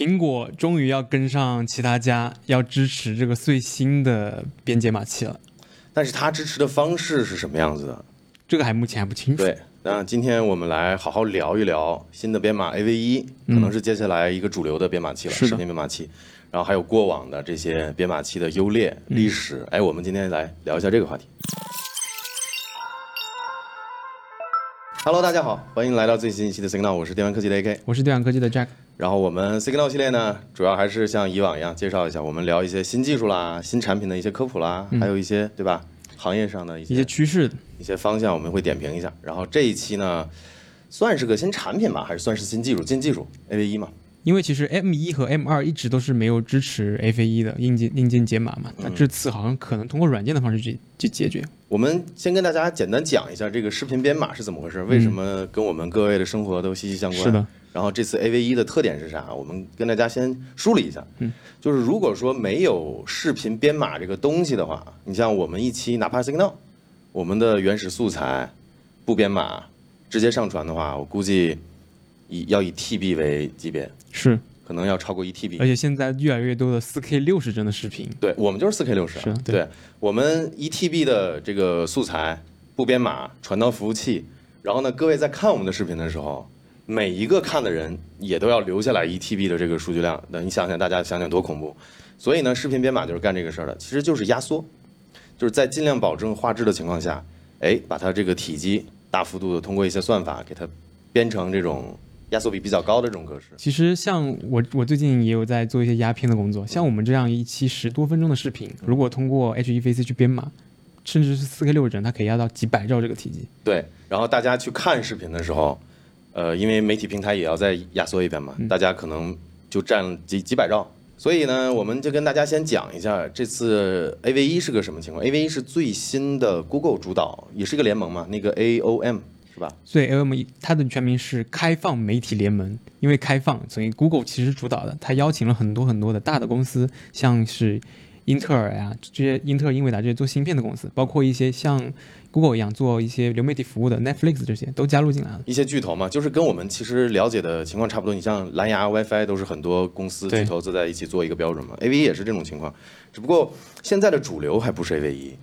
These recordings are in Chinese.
苹果终于要跟上其他家，要支持这个最新的编解码器了。但是它支持的方式是什么样子的？这个还目前还不清楚。对，那今天我们来好好聊一聊新的编码 AV 一，可能是接下来一个主流的编码器了，视频编码器。然后还有过往的这些编码器的优劣、历史。哎，我们今天来聊一下这个话题。Hello，大家好，欢迎来到最新一期的 Signal，我是电玩科技的 AK。我是电玩科技的 Jack。然后我们 Signal 系列呢，主要还是像以往一样介绍一下，我们聊一些新技术啦、新产品的一些科普啦，还有一些对吧，行业上的一些一些趋势，一些方向，我们会点评一下。然后这一期呢，算是个新产品吧，还是算是新技术？新技术 AV 一嘛。因为其实 M 一和 M 二一直都是没有支持 FA 一的硬件硬件解码嘛，那这次好像可能通过软件的方式去去解决。我们先跟大家简单讲一下这个视频编码是怎么回事，为什么跟我们各位的生活都息息相关。是的。然后这次 AV 一的特点是啥？我们跟大家先梳理一下。嗯。就是如果说没有视频编码这个东西的话，你像我们一期哪怕 Signal，我们的原始素材不编码直接上传的话，我估计以要以 TB 为级别。是。可能要超过一 TB，而且现在越来越多的 4K 六十帧的视频，对我们就是 4K 六十，是对，我们一 TB 的这个素材不编码传到服务器，然后呢，各位在看我们的视频的时候，每一个看的人也都要留下来一 TB 的这个数据量，那你想想，大家想想多恐怖。所以呢，视频编码就是干这个事儿的，其实就是压缩，就是在尽量保证画质的情况下，哎，把它这个体积大幅度的通过一些算法给它编成这种。压缩比比较高的这种格式，其实像我我最近也有在做一些压片的工作，像我们这样一期十多分钟的视频，如果通过 HEVC 去编码，甚至是四 K 六十帧，它可以压到几百兆这个体积。对，然后大家去看视频的时候，呃，因为媒体平台也要再压缩一遍嘛，大家可能就占几几百兆，所以呢，我们就跟大家先讲一下这次 AV 一是个什么情况。AV 一是最新的 Google 主导，也是一个联盟嘛，那个 AOM。所以 L M 它的全名是开放媒体联盟，因为开放，所以 Google 其实主导的，它邀请了很多很多的大的公司，像是英特尔呀这些，英特尔、英伟达这些做芯片的公司，包括一些像 Google 一样做一些流媒体服务的 Netflix 这些都加入进来了。一些巨头嘛，就是跟我们其实了解的情况差不多。你像蓝牙、WiFi 都是很多公司巨头坐在一起做一个标准嘛。AV 也是这种情况，只不过现在的主流还不是 AV 一，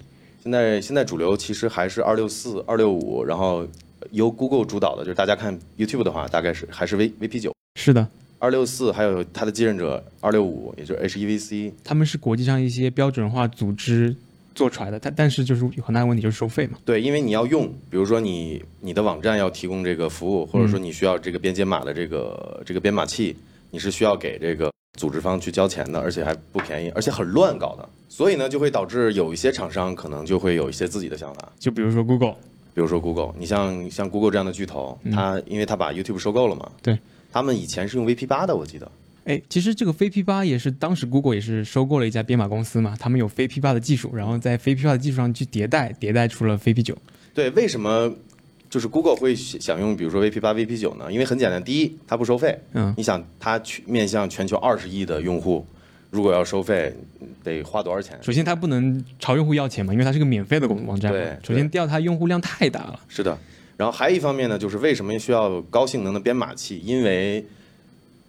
现在现在主流其实还是二六四、二六五，然后。由 Google 主导的，就是大家看 YouTube 的话，大概是还是 V VP 九。是的，二六四还有它的继任者二六五，也就是 HEVC。他们是国际上一些标准化组织做出来的，但但是就是有很大的问题，就是收费嘛。对，因为你要用，比如说你你的网站要提供这个服务，或者说你需要这个编解码的这个这个编码器，你是需要给这个组织方去交钱的，而且还不便宜，而且很乱搞的。所以呢，就会导致有一些厂商可能就会有一些自己的想法，就比如说 Google。比如说 Google，你像像 Google 这样的巨头，它因为它把 YouTube 收购了嘛，对，他们以前是用 VP 八的，我记得。哎，其实这个 VP 八也是当时 Google 也是收购了一家编码公司嘛，他们有 VP 八的技术，然后在 VP 八的技术上去迭代，迭代出了 VP 九。对，为什么就是 Google 会想用比如说 VP 八、VP 九呢？因为很简单，第一，它不收费。嗯，你想它去面向全球二十亿的用户。如果要收费，得花多少钱？首先，它不能朝用户要钱嘛，因为它是个免费的网网站。对。首先，第二，它用户量太大了。是的。然后还有一方面呢，就是为什么需要高性能的编码器？因为，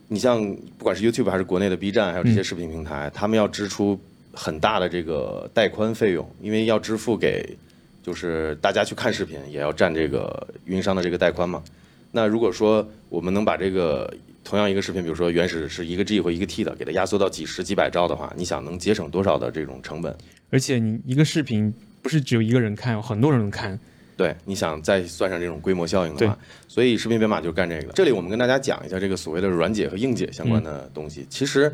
你像不管是 YouTube 还是国内的 B 站，还有这些视频平台，他们要支出很大的这个带宽费用，因为要支付给，就是大家去看视频也要占这个运营商的这个带宽嘛。那如果说我们能把这个同样一个视频，比如说原始是一个 G 或一个 T 的，给它压缩到几十几百兆的话，你想能节省多少的这种成本？而且你一个视频不是只有一个人看，有很多人看。对，你想再算上这种规模效应的话，所以视频编码就干这个。这里我们跟大家讲一下这个所谓的软解和硬解相关的东西。其实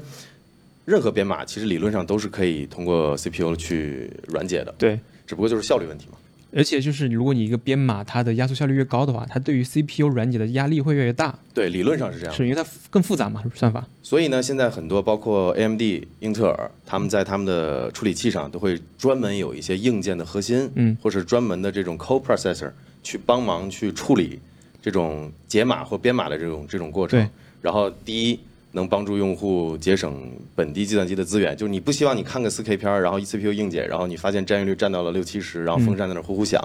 任何编码其实理论上都是可以通过 CPU 去软解的。对，只不过就是效率问题嘛。而且就是，如果你一个编码它的压缩效率越高的话，它对于 CPU 软解的压力会越越大。对，理论上是这样。是因为它更复杂嘛，算法。所以呢，现在很多包括 AMD、英特尔，他们在他们的处理器上都会专门有一些硬件的核心，嗯，或是专门的这种 Co-processor 去帮忙去处理这种解码或编码的这种这种过程。对。然后第一。能帮助用户节省本地计算机的资源，就是你不希望你看个 4K 片儿，然后 CPU 硬解，然后你发现占用率占到了六七十，然后风扇在那呼呼响，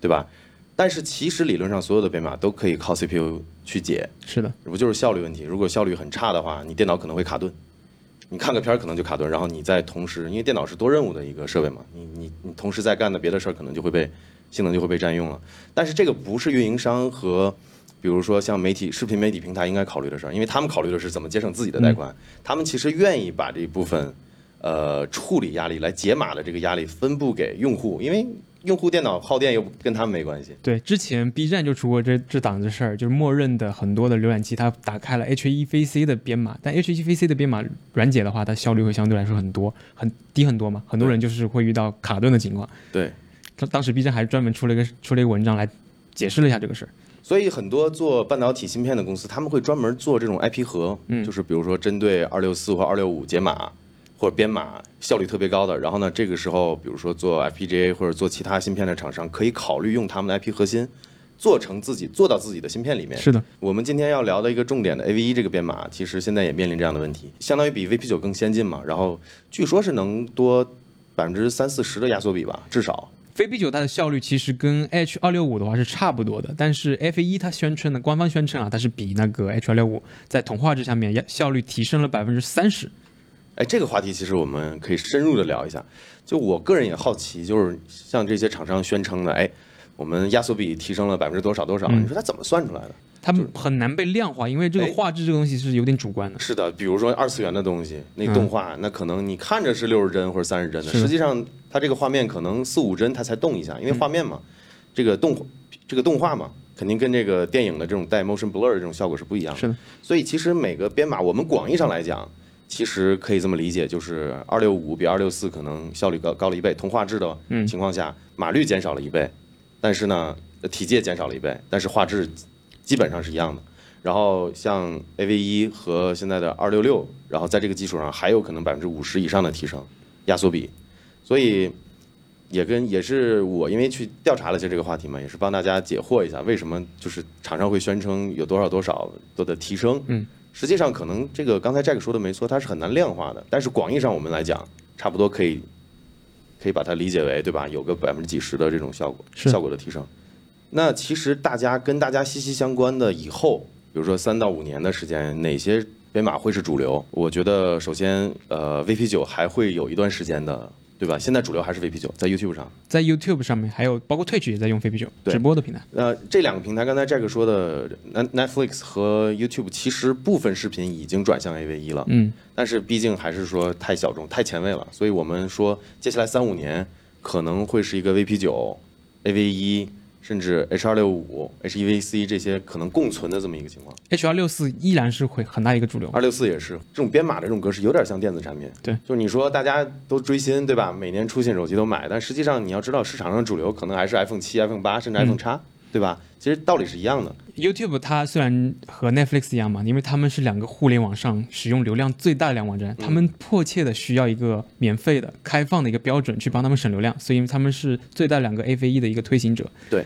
对吧？但是其实理论上所有的编码都可以靠 CPU 去解，是的，不就是效率问题？如果效率很差的话，你电脑可能会卡顿，你看个片儿可能就卡顿，然后你再同时，因为电脑是多任务的一个设备嘛，你你你同时在干的别的事儿可能就会被性能就会被占用了。但是这个不是运营商和比如说像媒体视频媒体平台应该考虑的事儿，因为他们考虑的是怎么节省自己的带宽，他们其实愿意把这一部分呃处理压力来解码的这个压力分布给用户，因为用户电脑耗电又跟他们没关系。对，之前 B 站就出过这这档子事儿，就是默认的很多的浏览器它打开了 HEVC 的编码，但 HEVC 的编码软解的话，它效率会相对来说很多，很低很多嘛。很多人就是会遇到卡顿的情况。对，他当时 B 站还专门出了一个出了一个文章来解释了一下这个事儿。所以很多做半导体芯片的公司，他们会专门做这种 IP 盒，嗯就是比如说针对二六四或二六五解码或者编码效率特别高的，然后呢，这个时候比如说做 FPGA 或者做其他芯片的厂商，可以考虑用他们的 IP 核心做成自己做到自己的芯片里面。是的，我们今天要聊的一个重点的 AV1 这个编码，其实现在也面临这样的问题，相当于比 VP9 更先进嘛，然后据说是能多百分之三四十的压缩比吧，至少。飞 B 九它的效率其实跟 H 二六五的话是差不多的，但是 F 一它宣称的官方宣称啊，它是比那个 H 二六五在同画质下面要效率提升了百分之三十。哎，这个话题其实我们可以深入的聊一下。就我个人也好奇，就是像这些厂商宣称的，哎，我们压缩比提升了百分之多少多少，嗯。你说它怎么算出来的？它们很难被量化，因为这个哎画质这个东西是有点主观的。是的，比如说二次元的东西，那动画，那可能你看着是六十帧或者三十帧的，实际上它这个画面可能四五帧它才动一下，因为画面嘛，这个动这个动画嘛，肯定跟这个电影的这种带 motion blur 的这种效果是不一样的。是的，所以其实每个编码，我们广义上来讲，其实可以这么理解，就是二六五比二六四可能效率高高了一倍，同画质的嗯。情况下，码率减少了一倍，但是呢，呃体积也减少了一倍，但是画质基本上是一样的。然后像 AV 一和现在的二六六，然后在这个基础上还有可能百分之五十以上的提升压缩比，所以也跟也是我因为去调查了一下这个话题嘛，也是帮大家解惑一下，为什么就是厂商会宣称有多少多少多的提升？嗯，实际上可能这个刚才 Jack 说的没错，它是很难量化的，但是广义上我们来讲，差不多可以可以把它理解为对吧？有个百分之几十的这种效果效果的提升。那其实大家跟大家息息相关的以后，比如说三到五年的时间，哪些编码会是主流？我觉得首先，呃，VP 九还会有一段时间的，对吧？现在主流还是 VP 九，在 YouTube 上。在 YouTube 上面，还有包括 Twitch 也在用飞 B 九对直播的平台。呃，这两个平台，刚才 Jack 说的，Net- Netflix 和 YouTube，其实部分视频已经转向 AV 一了，嗯，但是毕竟还是说太小众、太前卫了，所以我们说接下来三五年可能会是一个 VP 九、AV 一，甚至 H 二六五、H 一 VC 这些可能共存的这么一个情况。H 二六四依然是会很大一个主流。二六四也是这种编码的这种格式，有点像电子产品。对，就是你说大家都追新，对吧？每年出现手机都买，但实际上你要知道，市场上主流可能还是 iPhone 七、iPhone 八，甚至 iPhone 叉、对吧？其实道理是一样的。YouTube 它虽然和 Netflix 一样嘛，因为他们是两个互联网上使用流量最大的两个网站，他们迫切的需要一个免费的、开放的一个标准去帮他们省流量，所以他们是最大两个 AVE 的一个推行者。对。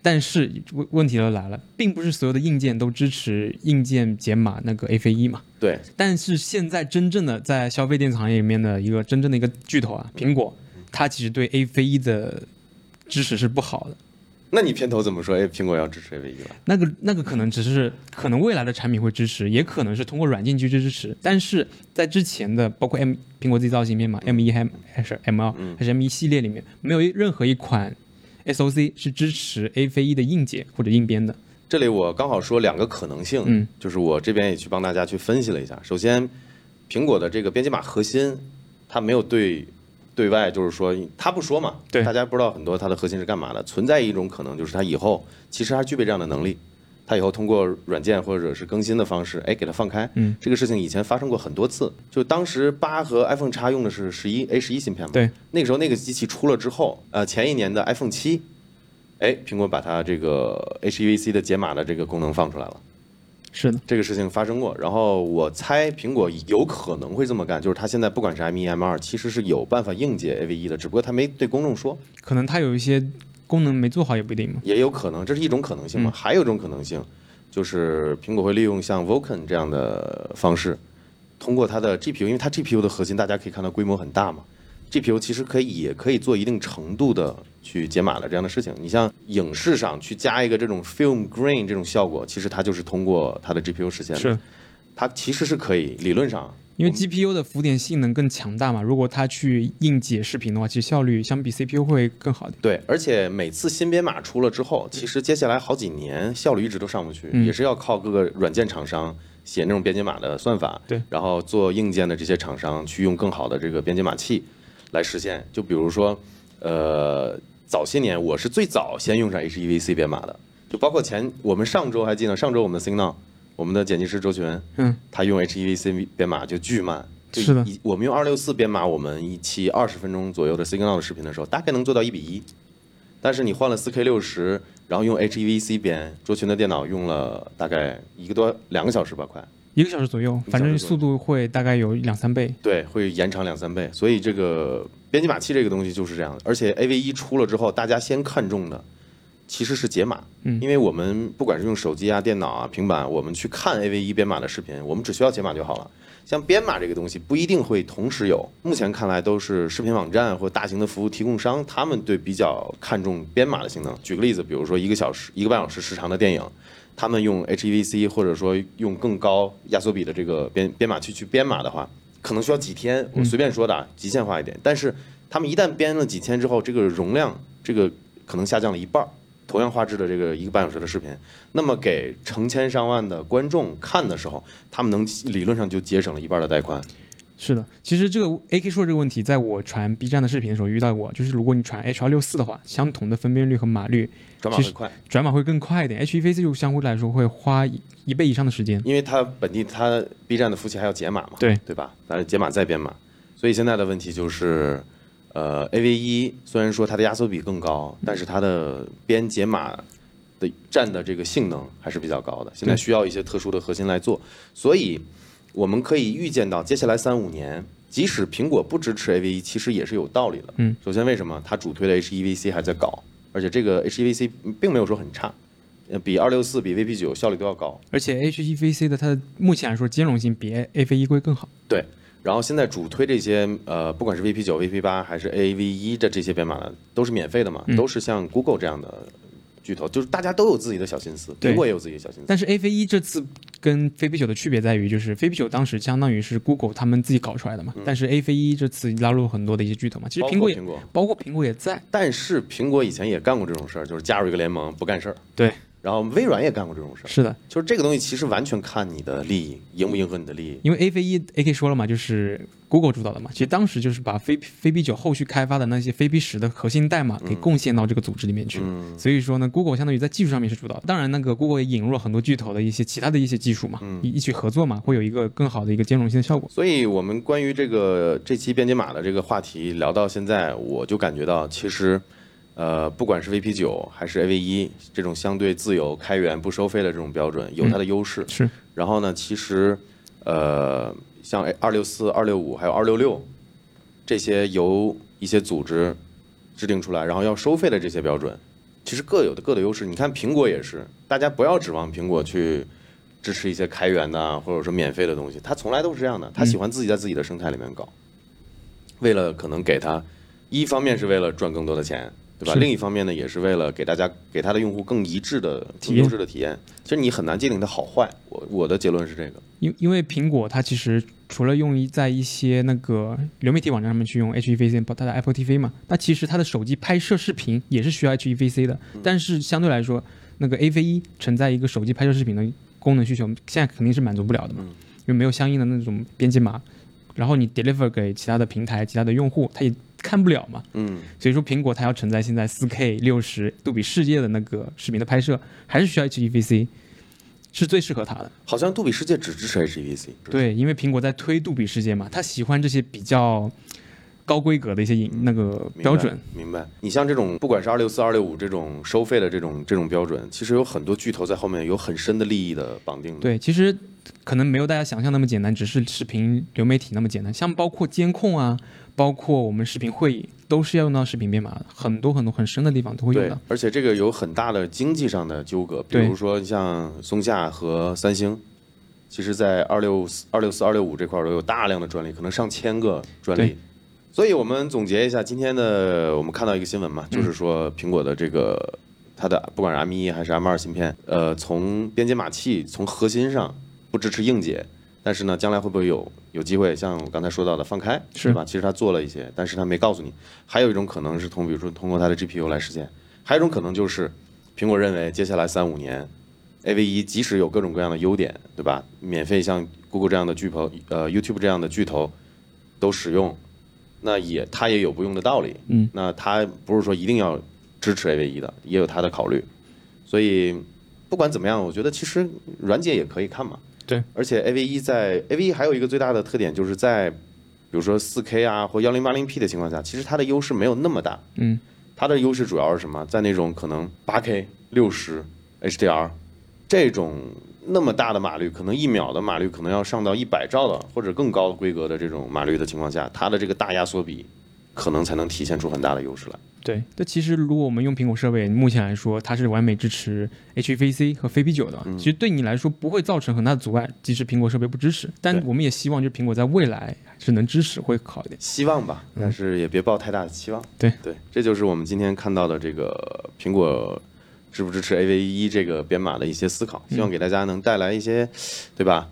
但是问问题就来了，并不是所有的硬件都支持硬件解码那个 AVE 嘛。对，但是现在真正的在消费电子行业里面的一个真正的一个巨头啊，苹果，它其实对 AVE 的支持是不好的。那你片头怎么说？哎，苹果要支持 AV1 了？那个那个可能只是可能未来的产品会支持，也可能是通过软件去支持。但是在之前的包括 M 苹果自己造芯片嘛，M 一还还是 M 二还是 M 一系列里面，没有任何一款 SOC 是支持 AV1 的硬解或者硬编的。这里我刚好说两个可能性，嗯，就是我这边也去帮大家去分析了一下。首先，苹果的这个编辑码核心，它没有对对外，就是说他不说嘛，对大家不知道很多它的核心是干嘛的。存在一种可能，就是它以后其实还具备这样的能力，它以后通过软件或者是更新的方式，哎，给它放开。嗯，这个事情以前发生过很多次，就当时八和 iPhone 叉用的是十一 A 十一芯片嘛，对，那个时候那个机器出了之后，呃，前一年的 iPhone 七，哎，苹果把它这个 HEVC 的解码的这个功能放出来了。是的，这个事情发生过，然后我猜苹果有可能会这么干，就是它现在不管是 M 一 M 二，其实是有办法硬解 AV 一的，只不过它没对公众说，可能它有一些功能没做好也不一定嘛。也有可能，这是一种可能性嘛。还有一种可能性，就是苹果会利用像 Vulkan 这样的方式，通过它的 GPU，因为它 GPU 的核心大家可以看到规模很大嘛，GPU 其实可以也可以做一定程度的去解码的这样的事情。你像影视上去加一个这种 film grain 这种效果，其实它就是通过它的 GPU 实现的。是它其实是可以理论上，因为 GPU 的浮点性能更强大嘛，如果它去硬解视频的话，其实效率相比 CPU 会更好一点。对，而且每次新编码出了之后，其实接下来好几年效率一直都上不去，嗯也是要靠各个软件厂商写那种编解码的算法，对，然后做硬件的这些厂商去用更好的这个编解码器来实现。就比如说，呃，早些年我是最早先用上 HEVC 编码的，就包括前我们上周还记得，上周我们的 Signal，我们的剪辑师周群，嗯，他用 HEVC 编码就巨慢。就是的我们用二六四编码，我们一期二十分钟左右的 Signal 的视频的时候，大概能做到一比一。但是你换了 4K 六十，然后用 HEVC 编，卓群的电脑用了大概一个多两个小时吧，快。一个小时左右，反正速度会大概有两三倍。对，会延长两三倍。所以这个编辑码器这个东西就是这样的。而且 AV 一出了之后，大家先看中的其实是解码，嗯因为我们不管是用手机啊、电脑啊、平板，我们去看 AV 一编码的视频，我们只需要解码就好了。像编码这个东西不一定会同时有，目前看来都是视频网站或大型的服务提供商，他们对比较看重编码的性能。举个例子，比如说一个小时、一个半小时时长的电影，他们用 HEVC 或者说用更高压缩比的这个编编码器去编码的话，可能需要几天。我随便说的，啊，极限化一点。但是他们一旦编了几天之后，这个容量这个可能下降了一半。同样画质的这个一个半小时的视频，那么给成千上万的观众看的时候，他们能理论上就节省了一半的带宽。是的，其实这个 AK 说这个问题，在我传 B 站的视频的时候遇到过，就是如果你传 H 2 6 4的话，相同的分辨率和码率，转码会快，转码会更快一点。HEVC 就相对来说会花一一倍以上的时间。因为它本地它 B 站的服务器还要解码嘛，对对吧？咱解码再编码，所以现在的问题就是，呃，AV 一虽然说它的压缩比更高，但是它的编解码的占的这个性能还是比较高的，现在需要一些特殊的核心来做，所以我们可以预见到接下来三五年，即使苹果不支持 AV1，，其实也是有道理的。嗯，首先为什么它主推的 HEVC 还在搞，而且这个 HEVC 并没有说很差，呃比二六四比 VP 九效率都要高。而且 HEVC 的它的目前来说兼容性比 AV 一会更好。对，然后现在主推这些呃，不管是 VP 九、VP 八还是 AV 一的这些编码呢，都是免费的嘛，嗯都是像 Google 这样的巨头，就是大家都有自己的小心思，对苹果也有自己的小心思。但是一这次跟飞 B 九的区别在于，就是飞 B 九当时相当于是 Google 他们自己搞出来的嘛，但是一这次拉入了很多的一些巨头嘛，其实苹果也苹果，包括苹果也在。但是苹果以前也干过这种事儿，就是加入一个联盟不干事儿。对，然后微软也干过这种事儿，是的，就是这个东西其实完全看你的利益迎不迎合你的利益。因为 AV 一 AK 说了嘛，就是 Google 主导的嘛，其实当时就是把飞飞 B 九后续开发的那些飞 B 十的核心代码给贡献到这个组织里面去。嗯所以说呢，Google 相当于在技术上面是主导的。当然，那个 Google 也引入了很多巨头的一些其他的一些技术嘛，嗯一一起合作嘛，会有一个更好的一个兼容性的效果。所以我们关于这个这期编解码的这个话题聊到现在，我就感觉到其实，呃，不管是 VP 九还是 AV 一这种相对自由、开源、不收费的这种标准，有它的优势。是，然后呢，其实，呃，像二六四、二六五还有二六六这些由一些组织制定出来，然后要收费的这些标准，其实各有的各的优势。你看苹果也是，大家不要指望苹果去支持一些开源的啊或者说免费的东西，它从来都是这样的，它喜欢自己在自己的生态里面搞，为了可能给它，一方面是为了赚更多的钱。对吧？另一方面呢，也是为了给大家给他的用户更一致的、体验更优质的体验。其实你很难界定它好坏。我我的结论是这个。因因为苹果它其实除了用于在一些那个流媒体网站上面去用 HEVC，包括它的 Apple TV 嘛，那其实它的手机拍摄视频也是需要 HEVC 的。但是相对来说，那个 AV1 承载一个手机拍摄视频的功能需求，现在肯定是满足不了的嘛，嗯因为没有相应的那种编辑码，然后你 deliver 给其他的平台、其他的用户，它也看不了嘛。嗯，所以说，苹果它要承载现在 4K 六十杜比世界的那个视频的拍摄，还是需要 HEVC，是最适合它的。好像杜比世界只支持 HEVC。对，因为苹果在推杜比世界嘛，它喜欢这些比较高规格的一些影那个标准。明白。你像这种不管是二六四、二六五这种收费的这种这种标准，其实有很多巨头在后面有很深的利益的绑定的。对，其实可能没有大家想象那么简单，只是视频流媒体那么简单。像包括监控啊，包括我们视频会议，都是要用到视频编码的，很多很多很深的地方都会用到。，而且这个有很大的经济上的纠葛，比如说像松下和三星，其实在二六四、二六四、二六五这块儿都有大量的专利，可能上千个专利。所以我们总结一下今天的，我们看到一个新闻嘛，就是说苹果的这个它的不管是 M 一还是 M 二芯片，呃，从编解码器从核心上不支持硬解，但是呢，将来会不会有有机会像我刚才说到的放开，是吧？其实他做了一些，但是他没告诉你。还有一种可能是通，比如说通过他的 GPU 来实现，还有一种可能就是苹果认为接下来三五年，AV 一即使有各种各样的优点，对吧？免费像 Google 这样的巨头，呃，YouTube 这样的巨头都使用，那也它也有不用的道理。嗯，那它不是说一定要支持 AV 一的，也有它的考虑。所以不管怎么样，我觉得其实软件也可以看嘛。对，而且 AV 一在 AV 一还有一个最大的特点，就是在比如说 4K 啊或 1080P 的情况下，其实它的优势没有那么大。嗯，它的优势主要是什么？在那种可能 8K、60 HDR 这种那么大的码率，可能一秒的码率可能要上到一百兆的或者更高规格的这种码率的情况下，它的这个大压缩比可能才能体现出很大的优势来。对。这其实如果我们用苹果设备，目前来说它是完美支持 HEVC 和非 P 9的，其实对你来说不会造成很大的阻碍，即使苹果设备不支持。但我们也希望就是苹果在未来是能支持会好一点。希望吧，但是也别抱太大的期望。对对，这就是我们今天看到的这个苹果支不支持 AV 一这个编码的一些思考，希望给大家能带来一些，对吧？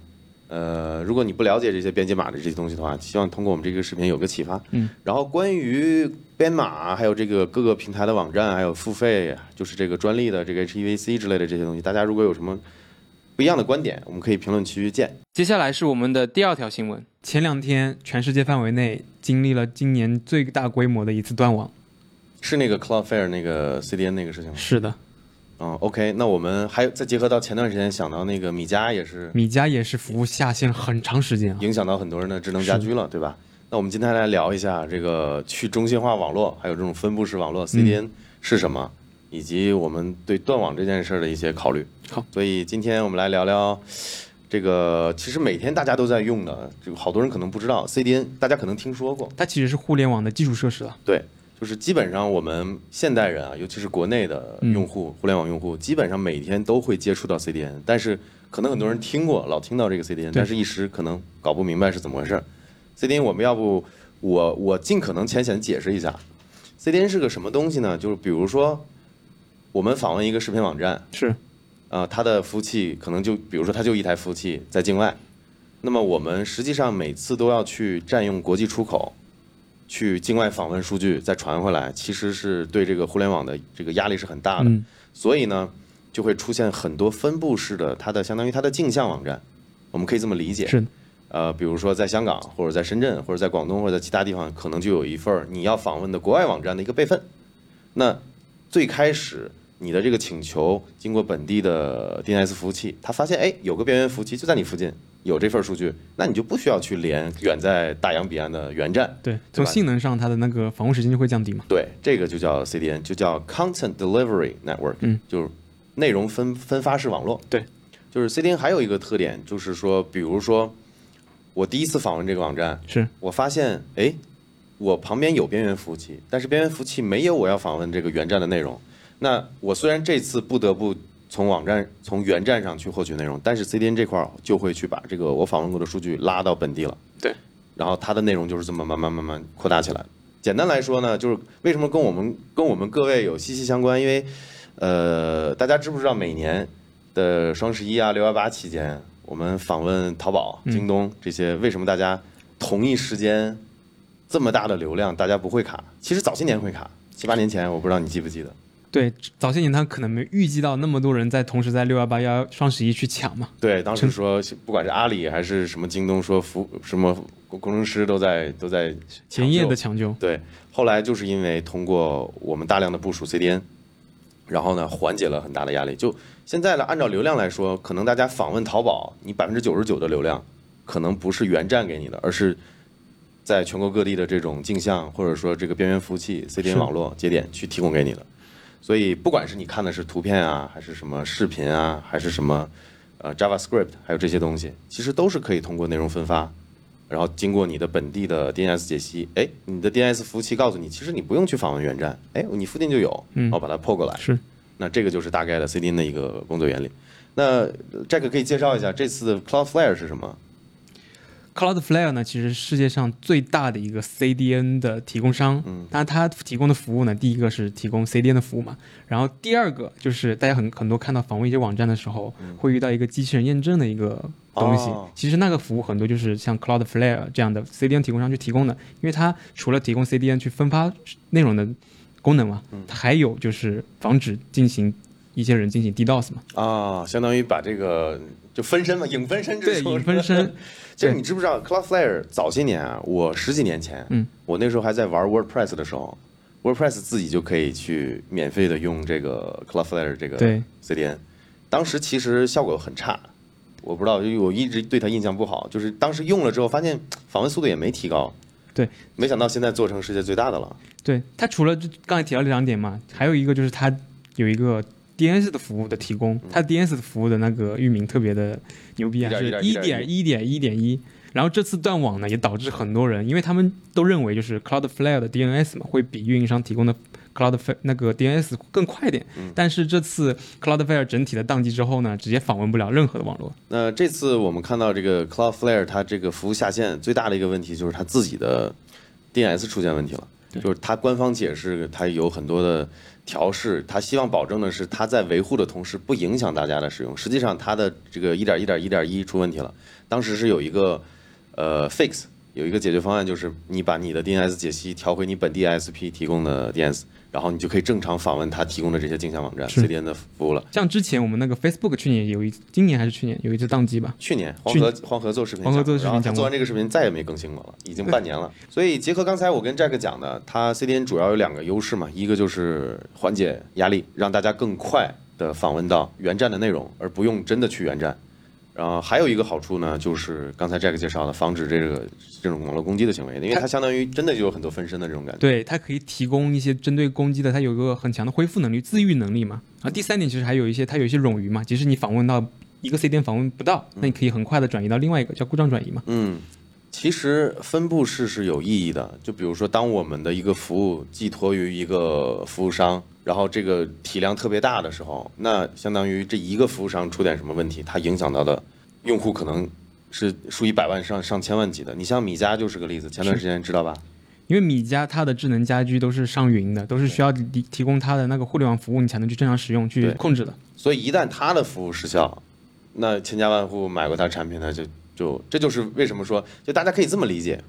呃，如果你不了解这些编解码的这些东西的话，希望通过我们这个视频有个启发。嗯，然后关于编码，还有这个各个平台的网站，还有付费，就是这个专利的这个 HEVC 之类的这些东西，大家如果有什么不一样的观点，我们可以评论区见。接下来是我们的第二条新闻。前两天，全世界范围内经历了今年最大规模的一次断网。是那个 Cloudflare 那个 CDN 那个事情吗？是的，嗯，OK，那我们还有再结合到前段时间想到那个米家也是米家也是服务下线了很长时间啊。影响到很多人的智能家居了，对吧？那我们今天来聊一下这个去中心化网络，还有这种分布式网络 CDN 是什么，以及我们对断网这件事儿的一些考虑。好，所以今天我们来聊聊这个，其实每天大家都在用的，这个好多人可能不知道 CDN，大家可能听说过，它其实是互联网的基础设施了。对，就是基本上我们现代人啊，尤其是国内的用户，互联网用户，基本上每天都会接触到 CDN，但是可能很多人听过，老听到这个 CDN，但是一时可能搞不明白是怎么回事儿。CDN 我们要不我我尽可能浅显解释一下，CDN 是个什么东西呢？就是比如说我们访问一个视频网站，是，啊，它的服务器可能就比如说它就一台服务器在境外，那么我们实际上每次都要去占用国际出口，去境外访问数据再传回来，其实是对这个互联网的这个压力是很大的。嗯所以呢，就会出现很多分布式的它的相当于它的镜像网站，我们可以这么理解。是，呃，比如说在香港或者在深圳或者在广东或者在其他地方，可能就有一份你要访问的国外网站的一个备份。那最开始你的这个请求经过本地的 DNS 服务器，它发现哎有个边缘服务器就在你附近，有这份数据，那你就不需要去连远在大洋彼岸的源站。对，从性能上它的那个访问时间就会降低嘛。对，这个就叫 CDN，就叫 Content Delivery Network，嗯，就是内容分分发式网络。对，就是 CDN 还有一个特点，就是说，比如说我第一次访问这个网站，是，我发现，哎，我旁边有边缘服务器，但是边缘服务器没有我要访问这个源站的内容。那我虽然这次不得不从网站从原站上去获取内容，但是 CDN 这块儿就会去把这个我访问过的数据拉到本地了。对，然后它的内容就是这么慢慢慢慢扩大起来。简单来说呢，就是为什么跟我们跟我们各位有息息相关？因为，呃，大家知不知道每年的双十一啊、六幺八期间，我们访问淘宝、京东这些，为什么大家同一时间这么大的流量，大家不会卡？其实早些年会卡，七八年前我不知道你记不记得。对，早些年他可能没预计到那么多人在同时在六幺八幺双十一去抢嘛。对，当时说不管是阿里还是什么京东，说服什么工工程师都在都在抢连夜的抢救，对，后来就是因为通过我们大量的部署 CDN，然后呢缓解了很大的压力。就现在呢，按照流量来说，可能大家访问淘宝，你百分之九十九的流量可能不是原站给你的，而是在全国各地的这种镜像或者说这个边缘服务器 CDN 网络节点去提供给你的。所以不管是你看的是图片啊，还是什么视频啊，还是什么呃 JavaScript，还有这些东西，其实都是可以通过内容分发。然后经过你的本地的 DNS 解析，哎，你的 DNS 服务器告诉你，其实你不用去访问原站，哎，你附近就有，然后把它 PO 过来。是那这个就是大概的 CDN 的一个工作原理。那 Jack 可以介绍一下这次的 Cloudflare 是什么？Cloudflare 呢，其实是世界上最大的一个 CDN 的提供商。嗯，当然它提供的服务呢，第一个是提供 CDN 的服务嘛，然后第二个就是大家很很多看到访问一些网站的时候，会遇到一个机器人验证的一个东西。其实那个服务很多就是像 Cloudflare 这样的 CDN 提供商去提供的，因为它除了提供 CDN 去分发内容的功能嘛，还有就是防止进行一些人进行 DDoS 嘛。啊，相当于把这个就分身嘛，影分身之对，说影分身。其实你知不知道 Cloudflare 早些年啊，我十几年前，嗯，我那时候还在玩 WordPress 的时候，WordPress 自己就可以去免费的用这个 Cloudflare 这个 CDN，当时其实效果很差，我不知道，因为我一直对它印象不好，就是当时用了之后发现访问速度也没提高，对，没想到现在做成世界最大的了，对，它除了就刚才提到这两点嘛，还有一个就是它有一个 DNS 的服务的提供，它 DNS 的服务的那个域名特别的牛逼啊，是一点一点一点一。然后这次断网呢，也导致很多人，因为他们都认为就是 Cloudflare 的 DNS 嘛，会比运营商提供的 Cloudflare 那个 DNS 更快一点。但是这次 Cloudflare 整体的宕机之后呢，直接访问不了任何的网络。那这次我们看到这个 Cloudflare 它这个服务下线最大的一个问题就是它自己的 DNS 出现问题了，就是它官方解释它有很多的调试，它希望保证的是它在维护的同时不影响大家的使用。实际上它的这个一点一点一点一出问题了，当时是有一个呃 fix 有一个解决方案，就是你把你的 DNS 解析调回你本地 ISP 提供的 DNS，然后你就可以正常访问他提供的这些镜像网站 CDN 的服务了。像之前我们那个 Facebook 去年有一，今年还是去年有一次宕机吧？去年黄河黄河做视频，黄河做视频做完这个视频再也没更新过了，已经半年了。所以结合刚才我跟 Jack 讲的，它 CDN 主要有两个优势嘛，一个就是缓解压力，让大家更快的访问到原站的内容，而不用真的去原站。然后还有一个好处呢，就是刚才 Jack 介绍的，防止这个这种网络攻击的行为，因为它相当于真的就有很多分身的这种感觉。对，它可以提供一些针对攻击的，它有一个很强的恢复能力、自愈能力嘛。然后第三点其实还有一些，它有一些冗余嘛，即使你访问到一个 CDN 访问不到，那你可以很快的转移到另外一个叫故障转移嘛。嗯，其实分布式是有意义的。就比如说，当我们的一个服务寄托于一个服务商，然后这个体量特别大的时候，那相当于这一个服务商出点什么问题，它影响到的用户可能是数以百万上上千万级的。你像米家就是个例子，前段时间知道吧？因为米家它的智能家居都是上云的，都是需要提提供它的那个互联网服务，你才能去正常使用、去控制的。所以一旦它的服务失效，那千家万户买过它产品的就就这就是为什么说，就大家可以这么理解。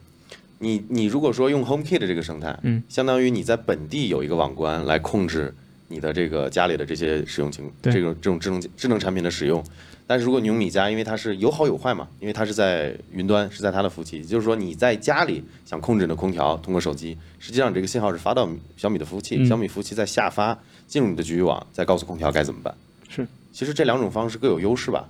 你你如果说用 HomeKit 的这个生态，嗯，相当于你在本地有一个网关来控制你的这个家里的这些使用情，这种这种智能智能产品的使用。但是如果你用米家，因为它是有好有坏嘛，因为它是在云端，是在它的服务器，也就是说你在家里想控制你的空调，通过手机，实际上这个信号是发到小米的服务器，嗯小米服务器在下发进入你的局域网，再告诉空调该怎么办。是其实这两种方式各有优势吧？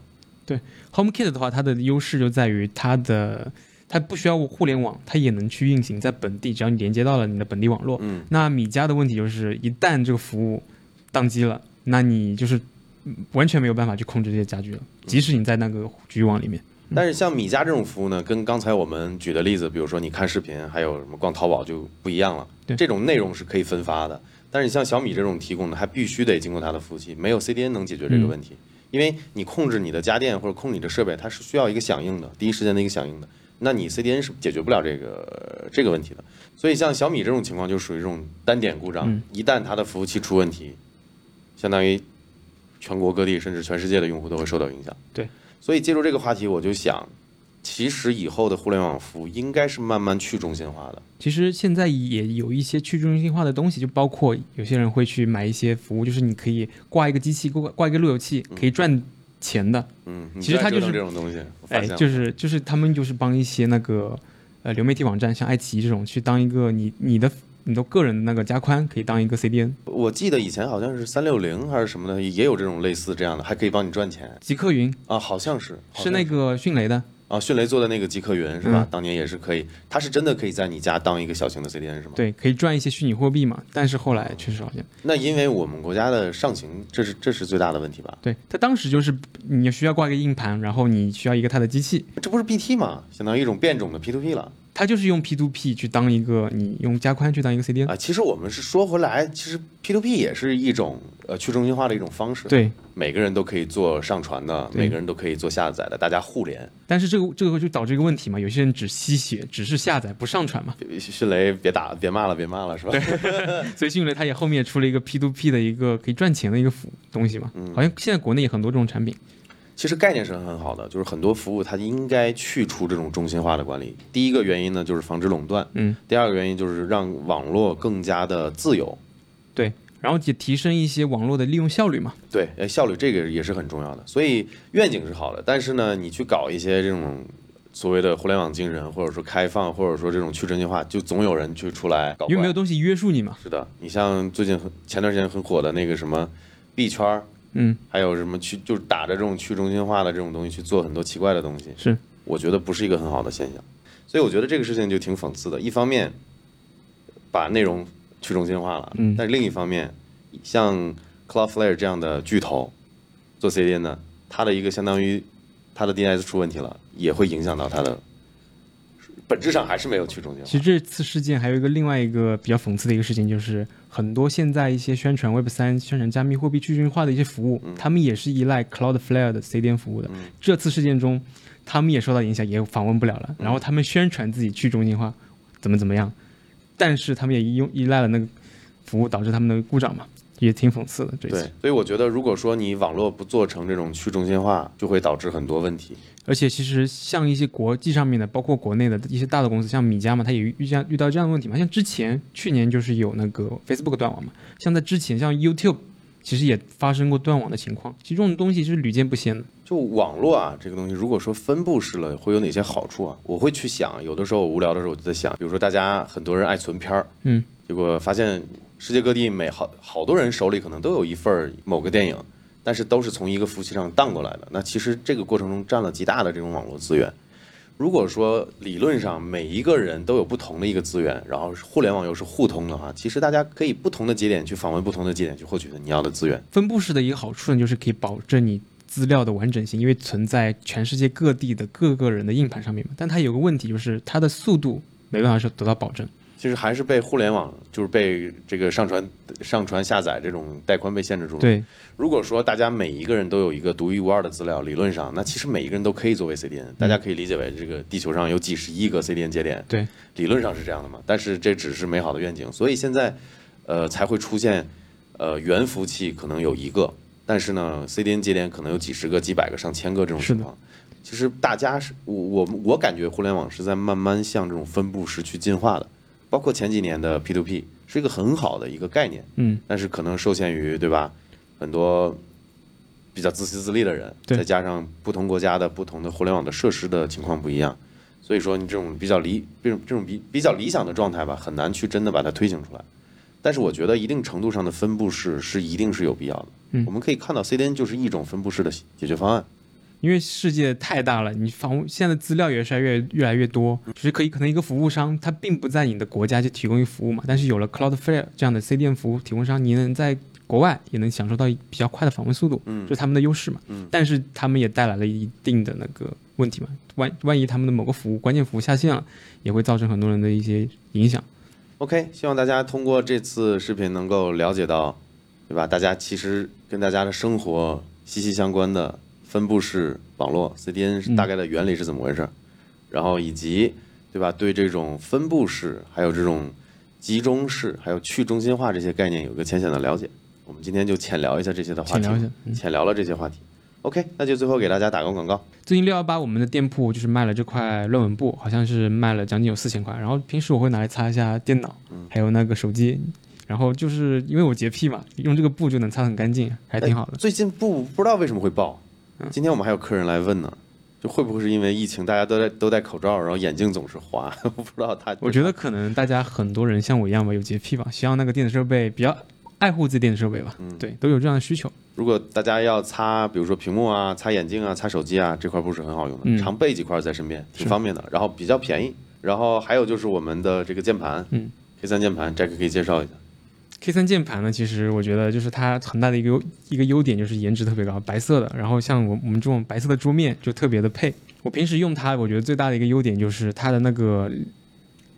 HomeKit 的话，它的优势就在于它的它不需要互联网，它也能去运行在本地，只要你连接到了你的本地网络。嗯，那米家的问题就是，一旦这个服务宕机了，那你就是嗯完全没有办法去控制这些家具了，即使你在那个局域网里面。但是像米家这种服务呢，跟刚才我们举的例子，比如说你看视频，还有什么逛淘宝就不一样了。对这种内容是可以分发的，但是你像小米这种提供的，还必须得经过它的服务器，没有 CDN 能解决这个问题。因为你控制你的家电或者控制你的设备，它是需要一个响应的，第一时间的一个响应的。那你 CDN 是解决不了这个这个问题的。所以像小米这种情况，就属于这种单点故障，嗯一旦它的服务器出问题，相当于全国各地甚至全世界的用户都会受到影响。对，所以借助这个话题，我就想，其实以后的互联网服务应该是慢慢去中心化的。其实现在也有一些去中心化的东西，就包括有些人会去买一些服务，就是你可以挂一个机器，挂挂一个路由器，可以赚钱的。嗯，其实它就是这种东西，哎就是就是他们就是帮一些那个呃流媒体网站，像爱奇艺这种，去当一个你你的你的个人的那个加宽，可以当一个 CDN。我记得以前好像是三六零还是什么的，也有这种类似这样的，还可以帮你赚钱极客云啊，好像是是那个迅雷的，啊，迅雷做的那个极客云是吧？嗯当年也是可以，它是真的可以在你家当一个小型的 CDN 是吗？。对，可以赚一些虚拟货币嘛。但是后来确实好像，那因为我们国家的上行，这是这是最大的问题吧？对它当时就是你需要挂个硬盘，然后你需要一个它的机器，这不是 BT 吗？相当于一种变种的 P2P 了。它就是用 P to P 去当一个你用加宽去当一个 CDN。啊，其实我们是说回来，其实 P to P 也是一种呃去中心化的一种方式。，对，每个人都可以做上传的，每个人都可以做下载的，大家互联。但是这个这个就导致一个问题嘛，有些人只吸血，只是下载不上传嘛，迅雷别打，别骂了，别骂了，是吧？所以迅雷它也后面出了一个 P to P 的一个可以赚钱的一个服东西嘛，嗯好像现在国内也很多这种产品。其实概念是很好的，就是很多服务它应该去除这种中心化的管理。第一个原因呢，就是防止垄断；嗯，第二个原因就是让网络更加的自由。对，然后也提升一些网络的利用效率嘛。对，呃，效率这个也是很重要的。所以愿景是好的，但是呢，你去搞一些这种所谓的互联网精神，或者说开放，或者说这种去中心化，就总有人去出来搞。因为没有东西约束你嘛。是的，你像最近很前段时间很火的那个什么币圈儿，嗯，还有什么去就是打着这种去中心化的这种东西去做很多奇怪的东西，是，我觉得不是一个很好的现象。所以我觉得这个事情就挺讽刺的，一方面把内容去中心化了，嗯。但是另一方面，像 Cloudflare 这样的巨头做 CDN 的，它的一个相当于它的 DNS 出问题了，也会影响到它的，本质上还是没有去中心化。其实这次事件还有一个另外一个比较讽刺的一个事情，就是很多现在一些宣传 Web 三、宣传加密货币去中心化的一些服务，他们也是依赖 Cloudflare 的 CDN 服务的。这次事件中，他们也受到影响，也访问不了了。然后他们宣传自己去中心化，怎么怎么样，但是他们也用依赖了那个服务，导致他们的故障嘛，也挺讽刺的。这一对，，所以我觉得，如果说你网络不做成这种去中心化，就会导致很多问题。而且其实像一些国际上面的，包括国内的一些大的公司，像米家嘛，它也遇遇见遇到这样的问题嘛。像之前去年就是有那个 Facebook 断网嘛，像在之前像 YouTube，其实也发生过断网的情况。其实这种东西是屡见不鲜的。就网络啊，这个东西，如果说分布式了，会有哪些好处啊？我会去想，有的时候我无聊的时候，我就在想，比如说大家很多人爱存片儿，嗯，结果发现世界各地每好好多人手里可能都有一份儿某个电影，但是都是从一个服务器上荡过来的。那其实这个过程中占了极大的这种网络资源。如果说理论上每一个人都有不同的一个资源，然后互联网又是互通的话，其实大家可以不同的节点去访问不同的节点，去获取你要的资源。分布式的一个好处呢，就是可以保证你资料的完整性，因为存在全世界各地的各个人的硬盘上面嘛。但它有个问题，就是它的速度没办法说得到保证。其实还是被互联网，就是被这个上传、上传、下载这种带宽被限制住了。，对，如果说大家每一个人都有一个独一无二的资料，理论上，那其实每一个人都可以作为 CDN，大家可以理解为这个地球上有几十亿个 CDN 节点，对，理论上是这样的嘛。但是这只是美好的愿景，所以现在，呃，才会出现，呃，原服务器可能有一个，但是呢，CDN 节点可能有几十个、几百个、上千个这种情况。其实大家是我我我感觉互联网是在慢慢向这种分布式去进化的，包括前几年的 P to P 是一个很好的一个概念，嗯，但是可能受限于对吧，很多比较自私自利的人，对。再加上不同国家的不同的互联网的设施的情况不一样，所以说你这种比较理这种这种比比较理想的状态吧，很难去真的把它推行出来。但是我觉得一定程度上的分布式是一定是有必要的。嗯我们可以看到 CDN 就是一种分布式的解决方案。因为世界太大了，你访问现在的资料也是越来越越来越多，就是可以可能一个服务商他并不在你的国家就提供一服务嘛，但是有了 Cloudflare 这样的 CDN 服务提供商，你能在国外也能享受到比较快的访问速度，嗯这是他们的优势嘛。嗯但是他们也带来了一定的那个问题嘛，万万一他们的某个服务关键服务下线了，也会造成很多人的一些影响。OK，希望大家通过这次视频能够了解到，对吧？大家其实跟大家的生活息息相关的分布式网络 CDN 是大概的原理是怎么回事，然后以及对吧？对这种分布式，还有这种集中式，还有去中心化这些概念有个浅显的了解。我们今天就浅聊一下这些的话题，浅聊一下嗯浅聊了这些话题。OK，那就最后给大家打个广告。最近六幺八我们的店铺就是卖了这块论文布，好像是卖了将近有四千块。然后平时我会拿来擦一下电脑，还有那个手机。然后就是因为我洁癖嘛，用这个布就能擦很干净，还挺好的哎。最近布不知道为什么会爆，今天我们还有客人来问呢，就会不会是因为疫情，大家都在都戴口罩，然后眼镜总是花，我不知道他。我觉得可能大家很多人像我一样吧，有洁癖吧，希望那个电子设备比较爱护自己电子设备吧，对，都有这样的需求。如果大家要擦，比如说屏幕啊、擦眼镜啊、擦手机啊，这块布是很好用的，嗯常备几块在身边，挺方便的，然后比较便宜。然后还有就是我们的这个键盘，嗯，K 三键盘，Jack 可以介绍一下。K 三键盘呢，其实我觉得就是它很大的一个优一个优点就是颜值特别高，白色的，然后像我我们这种白色的桌面就特别的配。我平时用它，我觉得最大的一个优点就是它的那个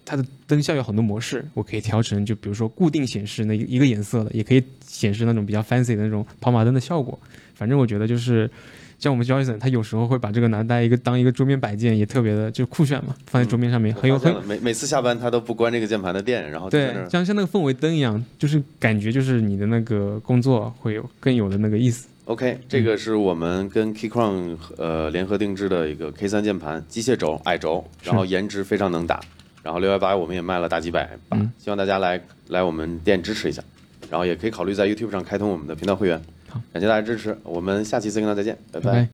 它的灯效有很多模式，我可以调成就比如说固定显示那一个颜色的，也可以显示那种比较 fancy 的那种跑马灯的效果。反正我觉得就是像我们 Joyson，他有时候会把这个拿来一个当一个桌面摆件，也特别的就酷炫嘛，放在桌面上面很有很每每次下班他都不关这个键盘的电，然后对，像像那个氛围灯一样，就是感觉就是你的那个工作会有更有的那个意思。OK，这个是我们跟 Keychron 呃联合定制的一个 K 三键盘，机械轴矮轴，然后颜值非常能打，然后六幺八我们也卖了大几百把，希望大家来来我们店支持一下，然后也可以考虑在 YouTube 上开通我们的频道会员。好，感谢大家支持，我们下期再跟大家再见，拜拜。